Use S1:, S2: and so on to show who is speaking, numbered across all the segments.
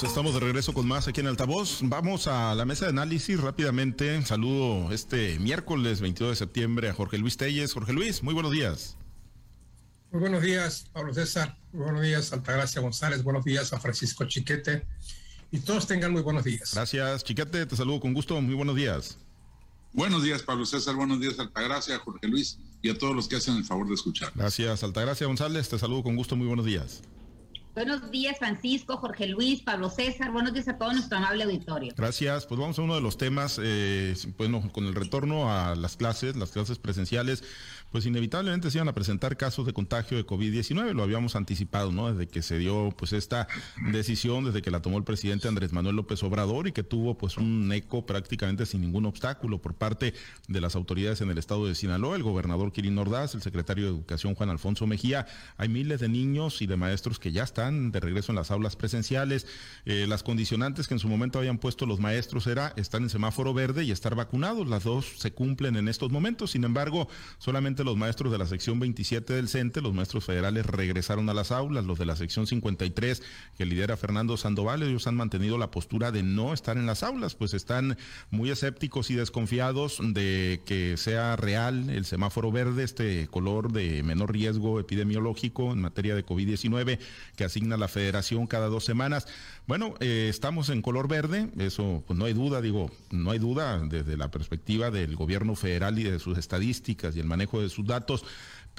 S1: Pues estamos de regreso con más aquí en Altavoz. Vamos a la mesa de análisis rápidamente. Saludo este miércoles 22 de septiembre a Jorge Luis Telles. Jorge Luis, muy buenos días.
S2: Muy buenos días, Pablo César. Muy buenos días, Altagracia González. Buenos días a Francisco Chiquete. Y todos tengan muy buenos días.
S1: Gracias, Chiquete. Te saludo con gusto. Muy buenos días.
S3: Buenos días, Pablo César. Buenos días, Altagracia, Jorge Luis y a todos los que hacen el favor de escuchar.
S1: Gracias, Altagracia González. Te saludo con gusto. Muy buenos días.
S4: Buenos días, Francisco, Jorge Luis, Pablo César. Buenos días a todo nuestro amable auditorio.
S1: Gracias. Pues vamos a uno de los temas, eh, bueno, con el retorno a las clases, las clases presenciales pues inevitablemente se iban a presentar casos de contagio de COVID-19, lo habíamos anticipado, ¿no? Desde que se dio pues esta decisión, desde que la tomó el presidente Andrés Manuel López Obrador y que tuvo pues un eco prácticamente sin ningún obstáculo por parte de las autoridades en el estado de Sinaloa, el gobernador Kirin Ordaz, el secretario de Educación Juan Alfonso Mejía. Hay miles de niños y de maestros que ya están de regreso en las aulas presenciales. Eh, las condicionantes que en su momento habían puesto los maestros era estar en semáforo verde y estar vacunados. Las dos se cumplen en estos momentos. Sin embargo, solamente los maestros de la sección 27 del CENTE, los maestros federales regresaron a las aulas, los de la sección 53 que lidera Fernando Sandoval, ellos han mantenido la postura de no estar en las aulas, pues están muy escépticos y desconfiados de que sea real el semáforo verde, este color de menor riesgo epidemiológico en materia de COVID-19 que asigna la federación cada dos semanas. Bueno, eh, estamos en color verde, eso pues no hay duda, digo, no hay duda desde la perspectiva del gobierno federal y de sus estadísticas y el manejo de sus datos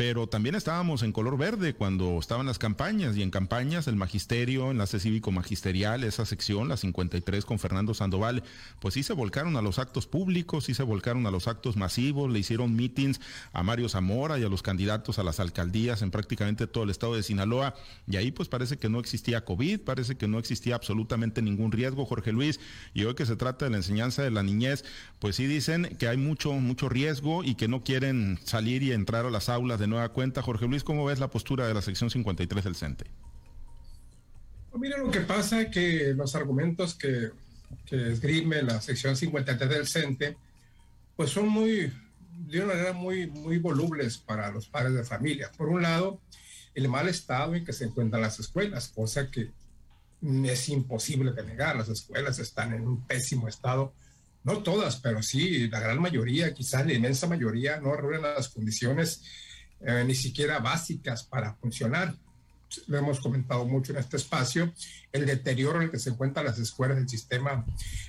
S1: pero también estábamos en color verde cuando estaban las campañas y en campañas el magisterio, enlace cívico magisterial, esa sección, la 53 con Fernando Sandoval, pues sí se volcaron a los actos públicos, sí se volcaron a los actos masivos, le hicieron meetings a Mario Zamora y a los candidatos a las alcaldías en prácticamente todo el estado de Sinaloa y ahí pues parece que no existía COVID, parece que no existía absolutamente ningún riesgo, Jorge Luis, y hoy que se trata de la enseñanza de la niñez, pues sí dicen que hay mucho, mucho riesgo y que no quieren salir y entrar a las aulas de nueva cuenta. Jorge Luis, ¿cómo ves la postura de la sección 53 del CENTE?
S2: Pues mira, lo que pasa es que los argumentos que, que esgrime la sección 53 del CENTE, pues son muy, de una manera muy, muy volubles para los padres de familia. Por un lado, el mal estado en que se encuentran las escuelas, cosa que es imposible de negar. Las escuelas están en un pésimo estado. No todas, pero sí, la gran mayoría, quizás la inmensa mayoría, no reúnen las condiciones eh, ni siquiera básicas para funcionar. Lo hemos comentado mucho en este espacio, el deterioro en el que se encuentran las escuelas del sistema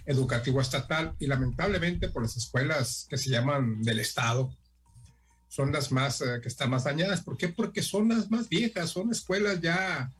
S2: educativo estatal y lamentablemente por las escuelas que se llaman del Estado, son las más eh, que están más dañadas. ¿Por qué? Porque son las más viejas, son escuelas ya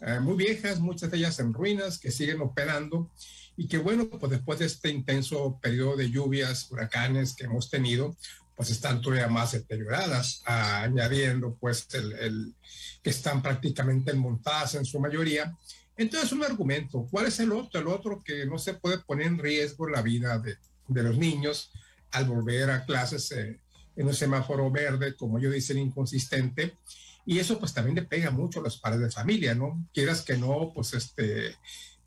S2: eh, muy viejas, muchas de ellas en ruinas, que siguen operando y que bueno, pues después de este intenso periodo de lluvias, huracanes que hemos tenido, pues están todavía más deterioradas, añadiendo pues el, que están prácticamente montadas en su mayoría. Entonces, un argumento. ¿Cuál es el otro? El otro que no se puede poner en riesgo la vida de, de los niños al volver a clases eh, en un semáforo verde, como yo dicen, inconsistente. Y eso pues también le pega mucho a los padres de familia, ¿no? Quieras que no, pues este,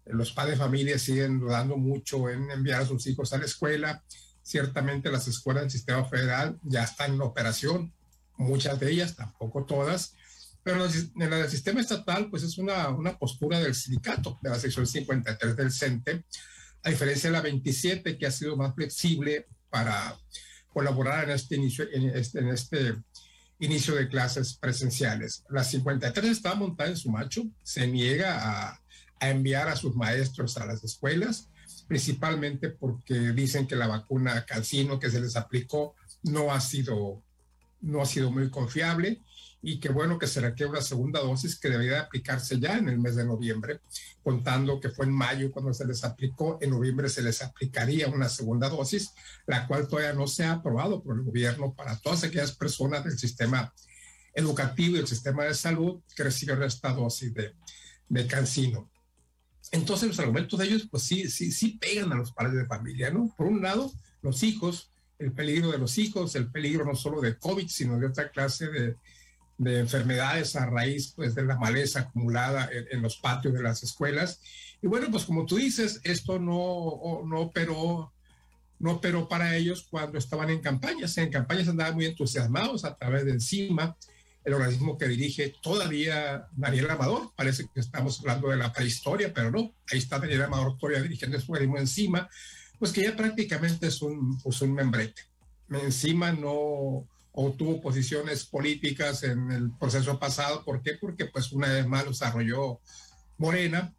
S2: los padres de familia siguen dudando mucho en enviar a sus hijos a la escuela, Ciertamente las escuelas del sistema federal ya están en operación, muchas de ellas, tampoco todas, pero en del sistema estatal, pues es una, una postura del sindicato, de la sección 53 del CENTE, a diferencia de la 27, que ha sido más flexible para colaborar en este inicio, en este, este inicio de clases presenciales. La 53 está montada en su macho, se niega a enviar a sus maestros a las escuelas principalmente porque dicen que la vacuna calcino que se les aplicó no ha sido, no ha sido muy confiable y que bueno que se requiere una segunda dosis que debería aplicarse ya en el mes de noviembre, contando que fue en mayo cuando se les aplicó, en noviembre se les aplicaría una segunda dosis, la cual todavía no se ha aprobado por el gobierno para todas aquellas personas del sistema educativo y el sistema de salud que recibieron esta dosis de, de cancino. Entonces los argumentos de ellos, pues sí, sí, sí pegan a los padres de familia, ¿no? Por un lado, los hijos, el peligro de los hijos, el peligro no solo de COVID, sino de otra clase de, de enfermedades a raíz pues, de la maleza acumulada en, los patios de las escuelas. Y bueno, pues como tú dices, esto no, no operó no operó para ellos cuando estaban en campañas. En campañas andaban muy entusiasmados a través de encima el organismo que dirige todavía Daniel Amador. Parece que estamos hablando de la prehistoria, pero no, ahí está Daniel Amador todavía dirigiendo su organismo encima, pues que ya prácticamente es un, pues un membrete. Encima no obtuvo posiciones políticas en el proceso pasado. ¿Por qué? Porque pues una vez más lo desarrolló Morena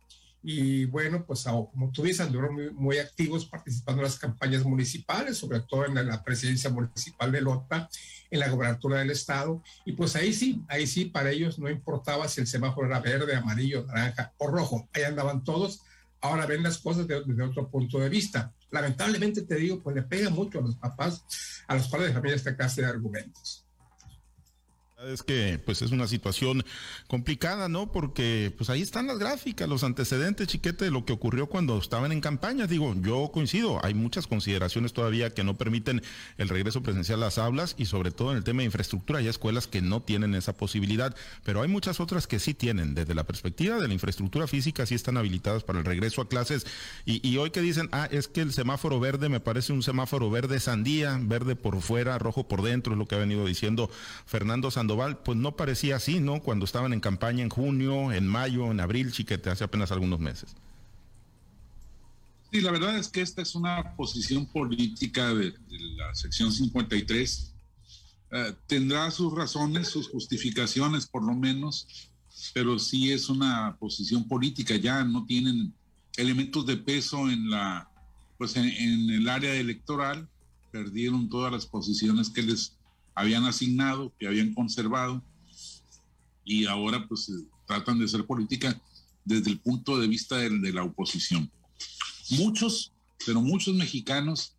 S2: y bueno, pues como tú dices, anduvieron muy, muy, activos participando en las campañas municipales, sobre todo en la presidencia municipal de Lota, en la gobernatura del estado. Y pues ahí sí, ahí sí, para ellos no importaba si el semáforo era verde, amarillo, naranja o rojo. Ahí andaban todos. Ahora ven las cosas desde otro punto de vista. Lamentablemente te digo, pues le pega mucho a los papás, a los padres de familia esta clase de argumentos.
S1: Es que pues es una situación complicada, ¿no? Porque pues ahí están las gráficas, los antecedentes, chiquete, de lo que ocurrió cuando estaban en campaña. Digo, yo coincido, hay muchas consideraciones todavía que no permiten el regreso presencial a las aulas y sobre todo en el tema de infraestructura. Hay escuelas que no tienen esa posibilidad, pero hay muchas otras que sí tienen. Desde la perspectiva de la infraestructura física, sí están habilitadas para el regreso a clases. Y, y hoy que dicen, ah, es que el semáforo verde me parece un semáforo verde sandía, verde por fuera, rojo por dentro, es lo que ha venido diciendo Fernando Sandoval pues no parecía así, ¿no? Cuando estaban en campaña en junio, en mayo, en abril, chiquete, hace apenas algunos meses.
S3: Sí, la verdad es que esta es una posición política de, la sección 53. Eh, tendrá sus razones, sus justificaciones por lo menos, pero sí es una posición política. Ya no tienen elementos de peso en la, pues en el área electoral. Perdieron todas las posiciones que les habían asignado, que habían conservado, y ahora pues eh, tratan de hacer política desde el punto de vista de, de la oposición. Muchos, pero muchos mexicanos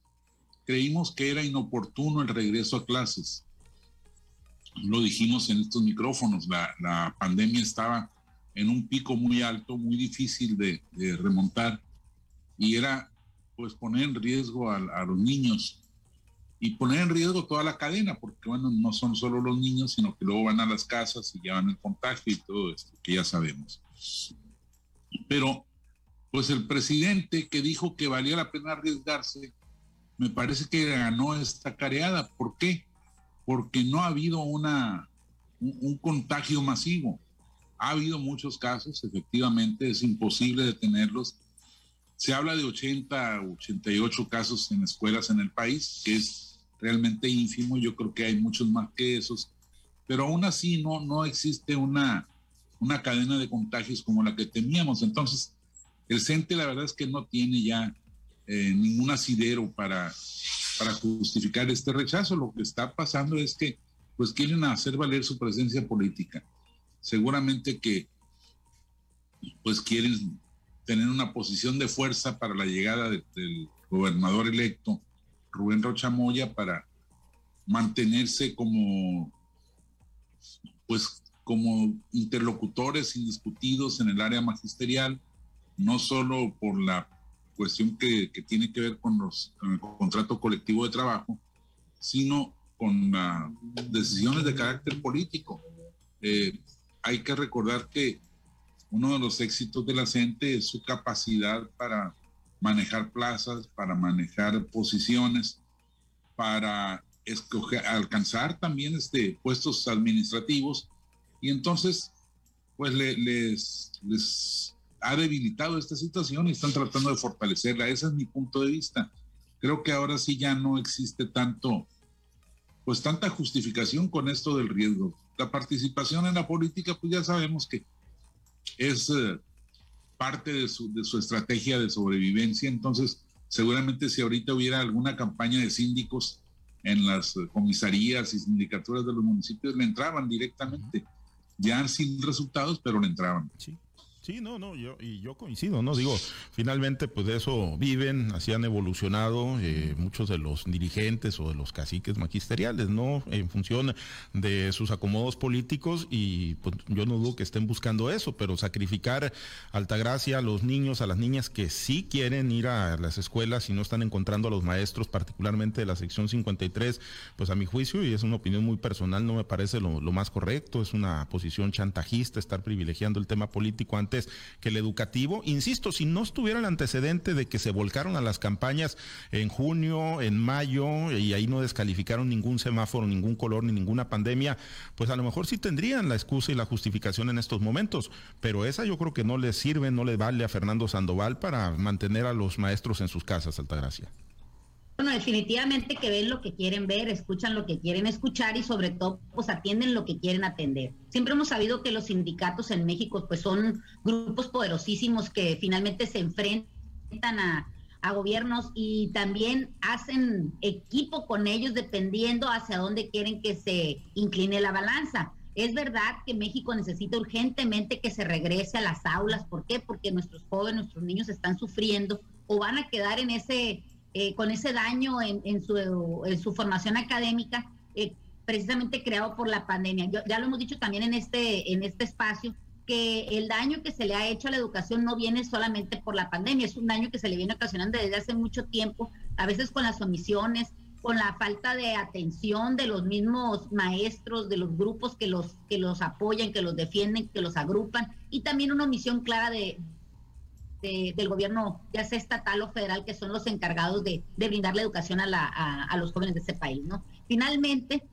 S3: creímos que era inoportuno el regreso a clases. Lo dijimos en estos micrófonos, la, la pandemia estaba en un pico muy alto, muy difícil de, de remontar, y era pues poner en riesgo a, a, los niños y poner en riesgo toda la cadena, porque bueno, no son solo los niños, sino que luego van a las casas y llevan el contagio y todo esto, que ya sabemos. Pero, pues el presidente que dijo que valía la pena arriesgarse, me parece que ganó esta careada. ¿Por qué? Porque no ha habido una, un, un contagio masivo. Ha habido muchos casos, efectivamente, es imposible detenerlos. Se habla de 80, 88 casos en escuelas en el país, que es realmente ínfimo, yo creo que hay muchos más que esos, pero aún así no, no existe una, una cadena de contagios como la que temíamos. Entonces, el CENTE la verdad es que no tiene ya eh, ningún asidero para, para justificar este rechazo. Lo que está pasando es que pues quieren hacer valer su presencia política. Seguramente que pues quieren tener una posición de fuerza para la llegada de, del gobernador electo Rubén Rochamoya para mantenerse como, pues, como interlocutores indiscutidos en el área magisterial, no solo por la cuestión que, tiene que ver con, los, con el contrato colectivo de trabajo, sino con uh, decisiones de carácter político. Eh, hay que recordar que uno de los éxitos de la CENTE es su capacidad para manejar plazas, para manejar posiciones, para escoger, alcanzar también este, puestos administrativos. Y entonces, pues les, les ha debilitado esta situación y están tratando de fortalecerla. Ese es mi punto de vista. Creo que ahora sí ya no existe tanto, pues tanta justificación con esto del riesgo. La participación en la política, pues ya sabemos que es eh, parte de su, de su estrategia de sobrevivencia. Entonces, seguramente si ahorita hubiera alguna campaña de síndicos en las comisarías y sindicaturas de los municipios, le entraban directamente, ya sin resultados, pero le entraban.
S1: Sí. Sí, no, no, yo, y yo coincido, ¿no? Digo, finalmente, pues de eso viven, así han evolucionado eh, muchos de los dirigentes o de los caciques magisteriales, ¿no? En función de sus acomodos políticos y pues yo no dudo que estén buscando eso, pero sacrificar Altagracia a los niños, a las niñas que sí quieren ir a las escuelas y no están encontrando a los maestros, particularmente de la sección 53, pues a mi juicio, y es una opinión muy personal, no me parece lo, lo más correcto, es una posición chantajista estar privilegiando el tema político ante que el educativo. Insisto, si no estuviera el antecedente de que se volcaron a las campañas en junio, en mayo, y ahí no descalificaron ningún semáforo, ningún color, ni ninguna pandemia, pues a lo mejor sí tendrían la excusa y la justificación en estos momentos. Pero esa yo creo que no le sirve, no le vale a Fernando Sandoval para mantener a los maestros en sus casas, Altagracia.
S4: Bueno, definitivamente que ven lo que quieren ver, escuchan lo que quieren escuchar y sobre todo pues atienden lo que quieren atender. Siempre hemos sabido que los sindicatos en México pues son grupos poderosísimos que finalmente se enfrentan a, a gobiernos y también hacen equipo con ellos dependiendo hacia dónde quieren que se incline la balanza. Es verdad que México necesita urgentemente que se regrese a las aulas. ¿Por qué? Porque nuestros jóvenes, nuestros niños están sufriendo o van a quedar en ese eh, con ese daño en, su, formación académica, eh, precisamente creado por la pandemia. ya lo hemos dicho también en este, en este espacio, que el daño que se le ha hecho a la educación no viene solamente por la pandemia, es un daño que se le viene ocasionando desde hace mucho tiempo, a veces con las omisiones, con la falta de atención de los mismos maestros, de los grupos que los, que los apoyan, que los defienden, que los agrupan, y también una omisión clara de, del gobierno, ya sea estatal o federal, que son los encargados de, brindar la educación a, los jóvenes de ese país, ¿no? Finalmente,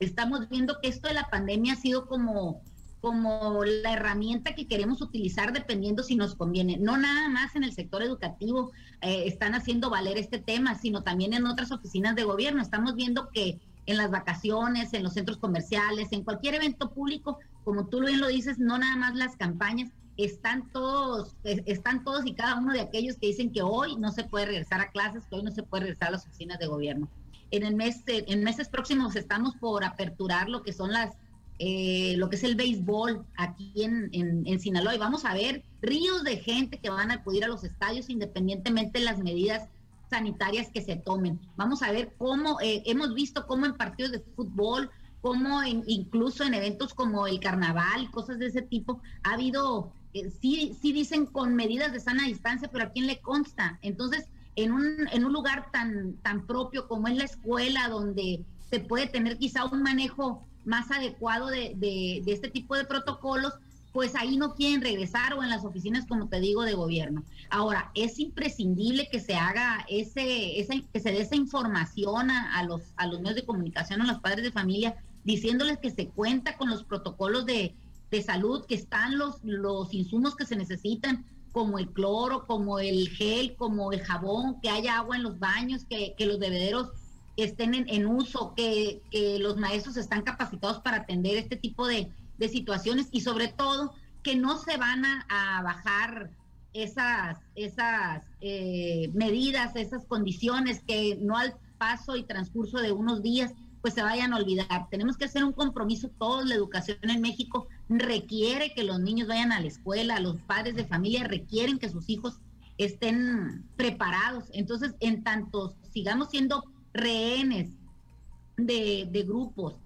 S4: estamos viendo que esto de la pandemia ha sido como, como la herramienta que queremos utilizar dependiendo si nos conviene. No nada más en el sector educativo eh, están haciendo valer este tema, sino también en otras oficinas de gobierno. Estamos viendo que en las vacaciones, en los centros comerciales, en cualquier evento público, como tú bien lo dices, no nada más las campañas, están todos, están todos y cada uno de aquellos que dicen que hoy no se puede regresar a clases, que hoy no se puede regresar a las oficinas de gobierno. En el mes, en meses próximos estamos por aperturar lo que son las, eh, lo que es el béisbol aquí en, en, Sinaloa y vamos a ver ríos de gente que van a acudir a los estadios independientemente de las medidas sanitarias que se tomen. Vamos a ver cómo, eh, hemos visto cómo en partidos de fútbol, como incluso en eventos como el carnaval, cosas de ese tipo, ha habido eh, sí, sí dicen con medidas de sana distancia, pero ¿a quién le consta? Entonces, en un, en un lugar tan, tan propio como es la escuela, donde se puede tener quizá un manejo más adecuado de, de, este tipo de protocolos, pues ahí no quieren regresar o en las oficinas, como te digo, de gobierno. Ahora, es imprescindible que se haga ese, ese que se dé esa información a, a, los, a los medios de comunicación, a los padres de familia, diciéndoles que se cuenta con los protocolos de, de salud, que están los, los insumos que se necesitan, como el cloro, como el gel, como el jabón, que haya agua en los baños, que, los bebederos estén en, uso, que, los maestros están capacitados para atender este tipo de, situaciones y sobre todo que no se van a, bajar esas, esas eh, medidas, esas condiciones que no al paso y transcurso de unos días pues se vayan a olvidar. Tenemos que hacer un compromiso todos, la educación en México requiere que los niños vayan a la escuela, los padres de familia requieren que sus hijos estén preparados. Entonces, en tanto sigamos siendo rehenes de, grupos,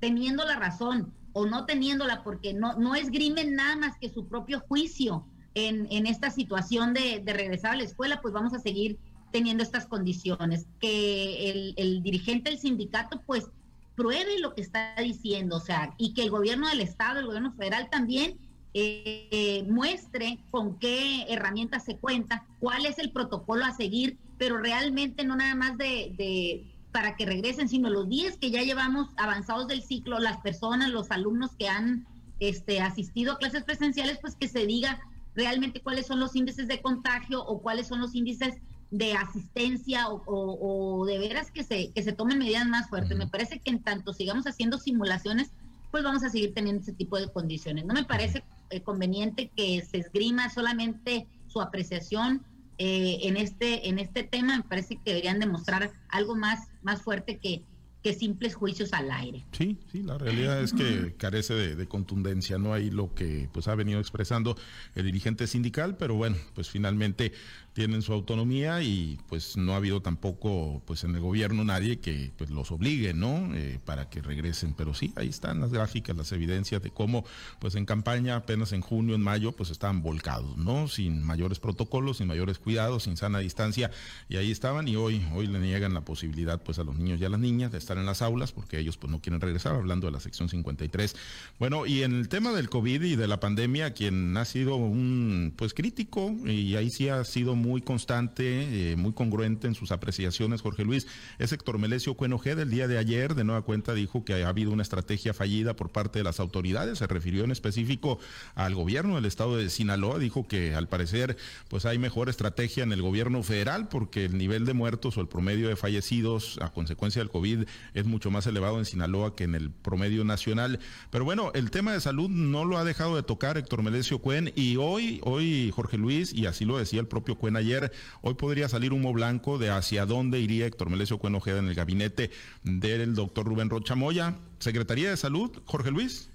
S4: teniendo la razón o no teniéndola, porque no, no esgrimen nada más que su propio juicio en, en esta situación de, de regresar a la escuela, pues vamos a seguir teniendo estas condiciones, que el, dirigente del sindicato pues pruebe lo que está diciendo, o sea, y que el gobierno del estado, el gobierno federal también eh, muestre con qué herramientas se cuenta, cuál es el protocolo a seguir, pero realmente no nada más de, de para que regresen, sino los días que ya llevamos avanzados del ciclo, las personas, los alumnos que han este, asistido a clases presenciales, pues que se diga realmente cuáles son los índices de contagio o cuáles son los índices de asistencia o, de veras que se, que se tomen medidas más fuertes. Me parece que en tanto sigamos haciendo simulaciones, pues vamos a seguir teniendo ese tipo de condiciones. No me parece eh, conveniente que se esgrima solamente su apreciación eh, en, este, en este tema. Me parece que deberían demostrar algo más, más fuerte que, que simples juicios al aire.
S1: Sí, sí, la realidad es que carece de, contundencia, no hay lo que pues ha venido expresando el dirigente sindical, pero bueno, pues finalmente tienen su autonomía y pues no ha habido tampoco pues en el gobierno nadie que pues los obligue, ¿no? Eh, para que regresen, pero sí, ahí están las gráficas, las evidencias de cómo pues en campaña apenas en junio, en mayo pues estaban volcados, ¿no? Sin mayores protocolos, sin mayores cuidados, sin sana distancia y ahí estaban y hoy hoy le niegan la posibilidad pues a los niños y a las niñas de estar en las aulas porque ellos pues no quieren regresar, hablando de la sección 53. Bueno, y en el tema del COVID y de la pandemia, quien ha sido un pues crítico y ahí sí ha sido muy constante, eh, muy congruente en sus apreciaciones, Jorge Luis, es Héctor Melesio Cuenoje del día de ayer, de nueva cuenta dijo que ha habido una estrategia fallida por parte de las autoridades, se refirió en específico al gobierno del estado de Sinaloa, dijo que al parecer pues hay mejor estrategia en el gobierno federal porque el nivel de muertos o el promedio de fallecidos a consecuencia del COVID es mucho más elevado en Sinaloa que en el promedio nacional. Pero bueno, el tema de salud no lo ha dejado de tocar Héctor Melesio Cuen y hoy, hoy Jorge Luis, y así lo decía el propio Cuen ayer, hoy podría salir humo blanco de hacia dónde iría Héctor Melesio Cuen Ojeda en el gabinete del doctor Rubén Rocha Moya. Secretaría de Salud, Jorge Luis.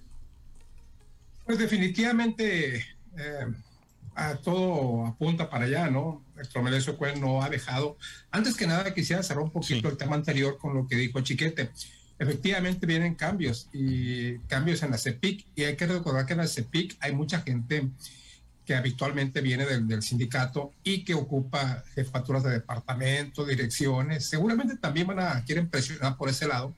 S2: Pues definitivamente eh, a todo apunta para allá, ¿no? Héctor Melesio Cuen no ha dejado. Antes que nada quisiera cerrar un poquito el tema anterior con lo que dijo Chiquete efectivamente vienen cambios y cambios en la CEPIC y hay que recordar que en la CEPIC hay mucha gente que habitualmente viene del, sindicato y que ocupa jefaturas de departamento, direcciones. Seguramente también van a quieren presionar por ese lado,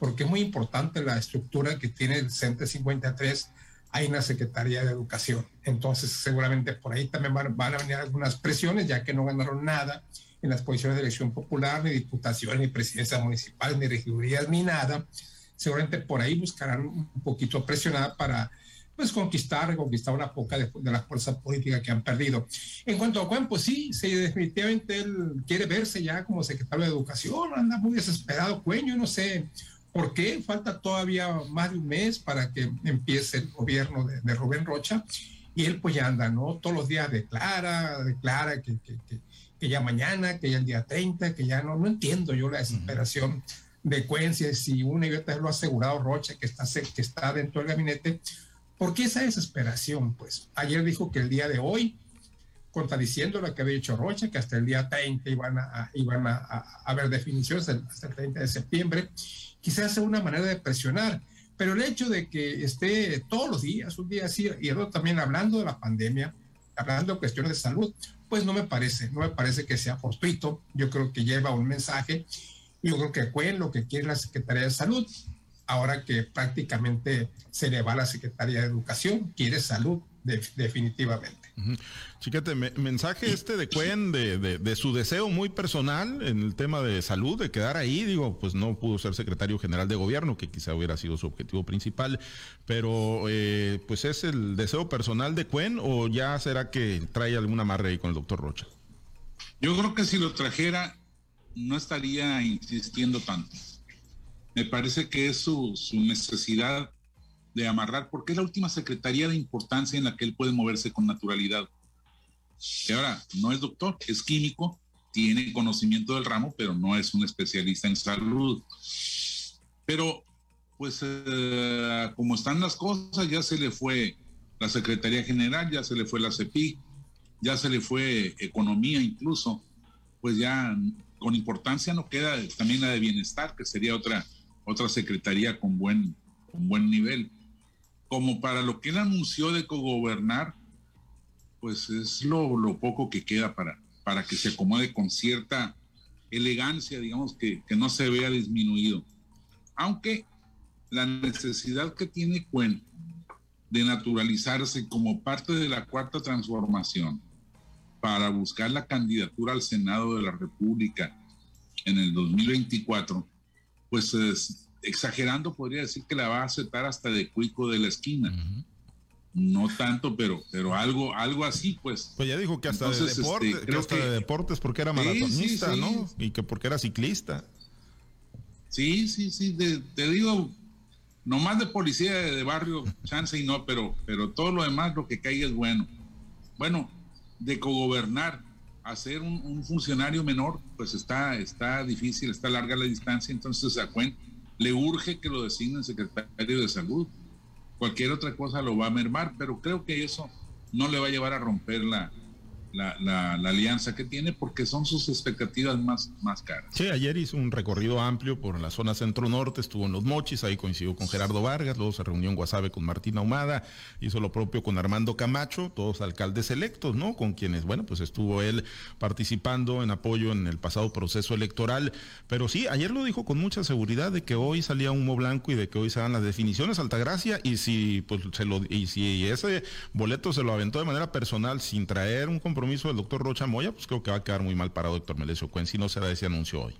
S2: porque es muy importante la estructura que tiene el CENTE 53. Hay una Secretaría de Educación. Entonces, seguramente por ahí también van, van a venir algunas presiones, ya que no ganaron nada en las posiciones de elección popular, ni diputaciones, ni presidencias municipales, ni regidurías, ni nada. Seguramente por ahí buscarán un poquito presionada para pues conquistar, conquistar una poca de, de la fuerza política que han perdido. En cuanto a Juan, pues sí, sí, definitivamente él quiere verse ya como secretario de Educación, anda muy desesperado, Cueño, no sé por qué, falta todavía más de un mes para que empiece el gobierno de, de Rubén Rocha, y él pues ya anda, ¿no? Todos los días declara, declara que, que, que que ya mañana, que ya el día 30, que ya no, no entiendo yo la desesperación de Cuencia, si una y otra vez lo ha asegurado Rocha, que está, que está dentro del gabinete, ¿por qué esa desesperación? Pues ayer dijo que el día de hoy, contradiciendo lo que había dicho Rocha, que hasta el día 30 iban a, ver definiciones hasta el 30 de septiembre, quizás sea una manera de presionar, pero el hecho de que esté todos los días, un día así, y también hablando de la pandemia, hablando de cuestiones de salud, pues no me parece, no me parece que sea fortuito. Yo creo que lleva un mensaje. Yo creo que Cuen lo que quiere la Secretaría de Salud, ahora que prácticamente se le va a la Secretaría de Educación, quiere salud definitivamente.
S1: Chiquete, mensaje este de Cuen, de, su deseo muy personal en el tema de salud, de quedar ahí, digo, pues no pudo ser secretario general de gobierno, que quizá hubiera sido su objetivo principal, pero eh, pues es el deseo personal de Cuen o ya será que trae alguna amarre ahí con el doctor Rocha.
S3: Yo creo que si lo trajera, no estaría insistiendo tanto. Me parece que es su, necesidad de amarrar, porque es la última secretaría de importancia en la que él puede moverse con naturalidad. Y ahora, no es doctor, es químico, tiene conocimiento del ramo, pero no es un especialista en salud. Pero, pues, eh, como están las cosas, ya se le fue la Secretaría General, ya se le fue la CEPI, ya se le fue Economía incluso, pues ya con importancia no queda también la de Bienestar, que sería otra, otra secretaría con buen, con buen nivel como para lo que él anunció de cogobernar, pues es lo, poco que queda para, para que se acomode con cierta elegancia, digamos, que, no se vea disminuido. Aunque la necesidad que tiene Cuen de naturalizarse como parte de la cuarta transformación para buscar la candidatura al Senado de la República en el 2024, pues es, exagerando, podría decir que la va a aceptar hasta de cuico de la esquina. No tanto, pero, pero algo, algo así, pues.
S1: Pues ya dijo que hasta, de, este, deportes, porque era maratonista, ¿no? Y que porque era ciclista.
S3: Sí, sí, sí, te digo, nomás de policía de, barrio, chance y no, pero, pero todo lo demás, lo que caiga es bueno. Bueno, de cogobernar, hacer un, un, funcionario menor, pues está, está difícil, está larga la distancia, entonces a cuenta le urge que lo designen secretario de salud. Cualquier otra cosa lo va a mermar, pero creo que eso no le va a llevar a romper la, la, alianza que tiene porque son sus expectativas más, más caras.
S1: Sí, ayer hizo un recorrido amplio por la zona centro-norte, estuvo en Los Mochis, ahí coincidió con Gerardo Vargas, luego se reunió en Guasave con Martín Ahumada, hizo lo propio con Armando Camacho, todos alcaldes electos, ¿no? Con quienes, bueno, pues estuvo él participando en apoyo en el pasado proceso electoral. Pero sí, ayer lo dijo con mucha seguridad de que hoy salía humo blanco y de que hoy se dan las definiciones, Altagracia, y si, pues, se lo, y si ese boleto se lo aventó de manera personal sin traer un compromiso compromiso del doctor Rocha Moya, pues creo que va a quedar muy mal parado Héctor Melesio Cuen si no será ese anuncio hoy.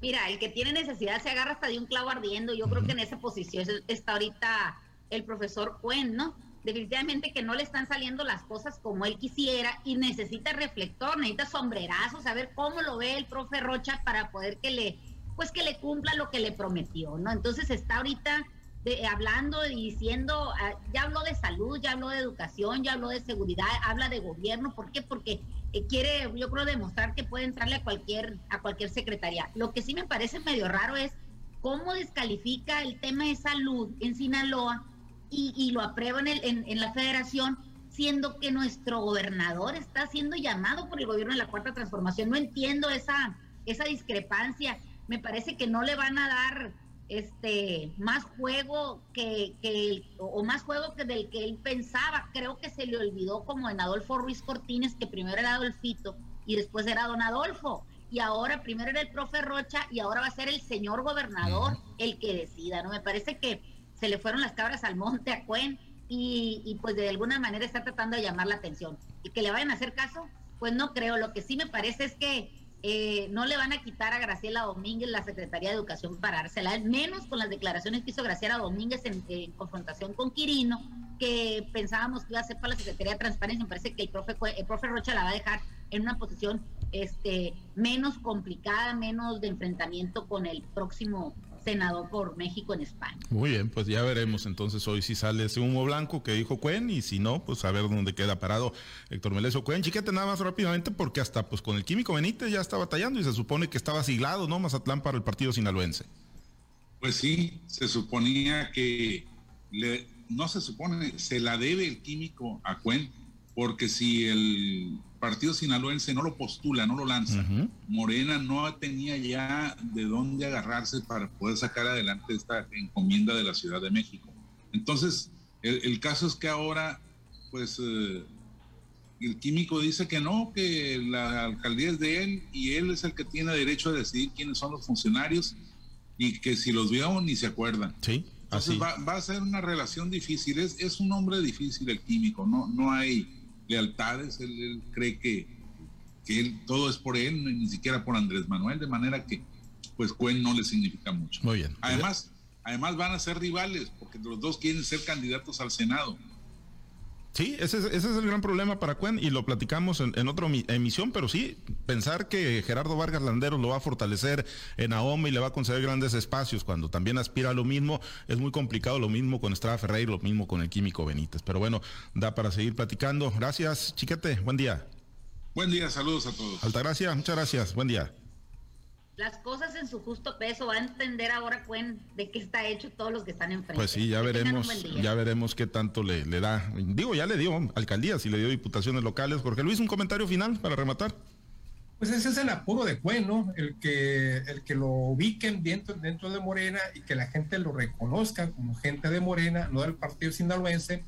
S4: Mira, el que tiene necesidad se agarra hasta de un clavo ardiendo. Yo creo que en esa posición está ahorita el profesor Cuen, ¿no? Definitivamente que no le están saliendo las cosas como él quisiera y necesita reflector, necesita sombrerazo, saber cómo lo ve el profe Rocha para poder que le, pues que le cumpla lo que le prometió, ¿no? Entonces está ahorita hablando y diciendo, ah, ya habló de salud, ya habló de educación, ya habló de seguridad, habla de gobierno, ¿por qué? Porque eh, quiere, yo creo, demostrar que puede entrarle a cualquier, a cualquier secretaría. Lo que sí me parece medio raro es cómo descalifica el tema de salud en Sinaloa y, lo aprueba en, el, en, en la federación, siendo que nuestro gobernador está siendo llamado por el gobierno de la Cuarta Transformación. No entiendo esa, esa discrepancia. Me parece que no le van a dar este más juego que, que o más juego que del que él pensaba. Creo que se le olvidó como en Adolfo Ruiz Cortines, que primero era Adolfito y después era don Adolfo. Y ahora primero era el profe Rocha y ahora va a ser el señor gobernador el que decida, ¿no? Me parece que se le fueron las cabras al monte a Cuen y, y pues de alguna manera está tratando de llamar la atención. Y que le vayan a hacer caso, pues no creo. Lo que sí me parece es que eh, no le van a quitar a Graciela Domínguez la Secretaría de Educación para dársela, menos con las declaraciones que hizo Graciela Domínguez en, confrontación con Quirino, que pensábamos que iba a ser para la Secretaría de Transparencia. Me parece que el profe, el profe Rocha la va a dejar en una posición este, menos complicada, menos de enfrentamiento con el próximo senador por México en España.
S1: Muy bien, pues ya veremos entonces hoy si sale ese humo blanco que dijo Cuen y si no, pues a ver dónde queda parado Héctor Meleso Cuen. Chiquete, nada más rápidamente porque hasta pues con el Químico Benítez ya está batallando y se supone que estaba siglado, ¿no? Mazatlán para el partido sinaloense.
S3: Pues sí, se suponía que le, no se supone, se la debe el Químico a Cuen porque si el partido sinaloense no lo postula, no lo lanza, Morena no tenía ya de dónde agarrarse para poder sacar adelante esta encomienda de la Ciudad de México. Entonces, el, caso es que ahora, pues, eh, el químico dice que no, que la alcaldía es de él y él es el que tiene derecho a decidir quiénes son los funcionarios y que si los vio ni se acuerdan.
S1: Sí.
S3: Entonces va, va, a ser una relación difícil. Es, es un hombre difícil el químico, no, no hay lealtades, él, cree que, que él, todo es por él, ni siquiera por Andrés Manuel, de manera que pues Cuen no le significa mucho.
S1: Muy bien.
S3: Además, además van a ser rivales, porque los dos quieren ser candidatos al Senado.
S1: Sí, ese es, ese es, el gran problema para Cuen y lo platicamos en, otra emisión, pero sí, pensar que Gerardo Vargas Landeros lo va a fortalecer en AOMA y le va a conceder grandes espacios cuando también aspira a lo mismo, es muy complicado, lo mismo con Estrada Ferreira, lo mismo con el Químico Benítez. Pero bueno, da para seguir platicando. Gracias, Chiquete, buen día.
S3: Buen día, saludos a todos.
S1: Altagracia, muchas gracias, buen día
S4: las cosas en su justo peso, va a entender ahora Cuen de qué está hecho todos los que están enfrente.
S1: Pues sí, ya veremos, ya veremos qué tanto le, le da. Digo, ya le dio alcaldías y le dio diputaciones locales. Jorge Luis, un comentario final para rematar.
S2: Pues ese es el apuro de Cuen, ¿no? El que, el que lo ubiquen dentro, dentro de Morena y que la gente lo reconozca como gente de Morena, no del partido sinaloense,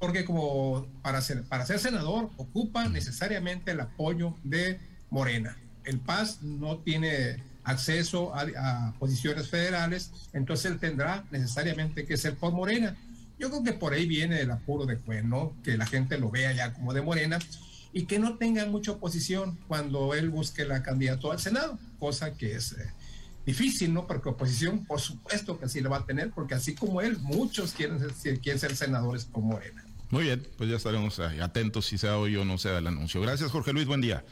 S2: porque como para ser, para ser senador ocupa necesariamente el apoyo de Morena el Paz no tiene acceso a, posiciones federales, entonces él tendrá necesariamente que ser por Morena. Yo creo que por ahí viene el apuro de Cuen, ¿no? Que la gente lo vea ya como de Morena y que no tenga mucha oposición cuando él busque la candidatura al Senado, cosa que es eh, difícil, ¿no? Porque oposición, por supuesto que sí lo va a tener, porque así como él, muchos quieren ser, quieren ser senadores por Morena.
S1: Muy bien, pues ya estaremos atentos si sea hoy o no sea el anuncio. Gracias, Jorge Luis, buen día.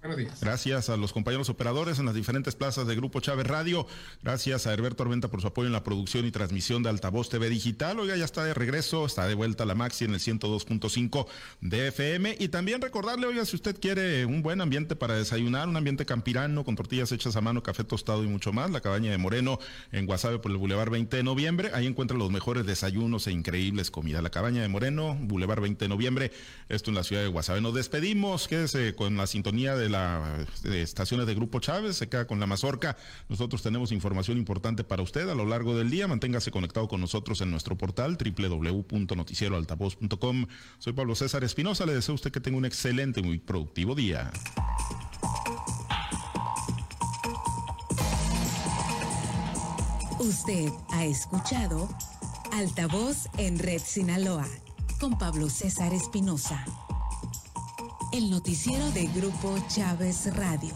S2: Buenos días.
S1: Gracias a los compañeros operadores en las diferentes plazas de Grupo Chávez Radio. Gracias a Herberto Armenta por su apoyo en la producción y transmisión de Altavoz TV Digital. Oiga, ya está de regreso, está de vuelta la Maxi en el 102.5 de FM. Y también recordarle, oiga, si usted quiere un buen ambiente para desayunar, un ambiente campirano con tortillas hechas a mano, café tostado y mucho más, la cabaña de Moreno en Guasave por el Boulevard 20 de noviembre. Ahí encuentra los mejores desayunos e increíbles comidas. La cabaña de Moreno, Boulevard 20 de noviembre, esto en la ciudad de Guasave. Nos despedimos, quédese con la sintonía de las estaciones de Grupo Chávez, se queda con la mazorca. Nosotros tenemos información importante para usted a lo largo del día. Manténgase conectado con nosotros en nuestro portal www.noticieroaltavoz.com. Soy Pablo César Espinosa, le deseo a usted que tenga un excelente y muy productivo día.
S5: Usted ha escuchado Altavoz en Red Sinaloa con Pablo César Espinosa. El noticiero de Grupo Chávez Radio.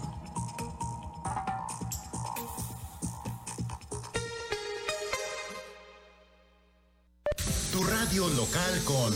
S6: Tu radio local con